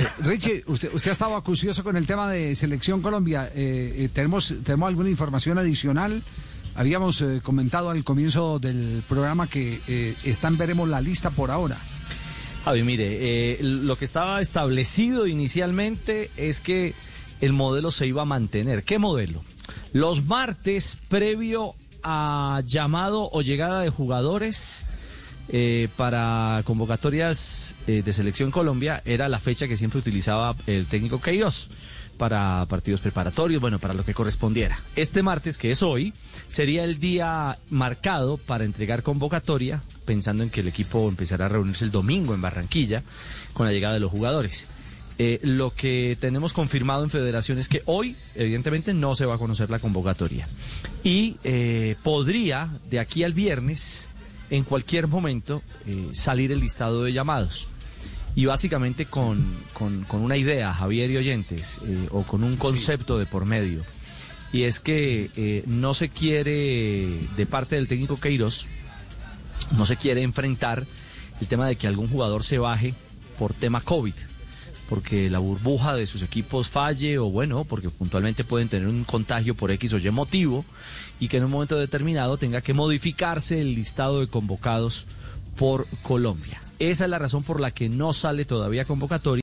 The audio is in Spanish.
Richie, usted, ha estado acucioso con el tema de Selección Colombia. Eh, eh, ¿tenemos, ¿Tenemos alguna información adicional? Habíamos eh, comentado al comienzo del programa que están, veremos la lista por ahora. Javi, mire, lo que estaba establecido inicialmente es que el modelo se iba a mantener. ¿Qué modelo? Los martes, previo a llamado o llegada de jugadores eh, para convocatorias eh, de Selección Colombia, era la fecha que siempre utilizaba el técnico Queiroz para partidos preparatorios, bueno, para lo que correspondiera. Este martes, que es hoy, sería el día marcado para entregar convocatoria, pensando en que el equipo empezará a reunirse el domingo en Barranquilla con la llegada de los jugadores. Eh, lo que tenemos confirmado en Federación es que hoy, evidentemente, no se va a conocer la convocatoria. Y eh, podría, de aquí al viernes, en cualquier momento, eh, salir el listado de llamados. Y básicamente con, con, con una idea, Javier y oyentes, eh, o con un concepto de por medio. Y es que eh, no se quiere, de parte del técnico Queiroz, no se quiere enfrentar el tema de que algún jugador se baje por tema COVID, porque la burbuja de sus equipos falle o bueno, porque puntualmente pueden tener un contagio por X o Y motivo y que en un momento determinado tenga que modificarse el listado de convocados por Colombia. Esa es la razón por la que no sale todavía convocatoria.